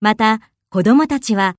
また、子供たちは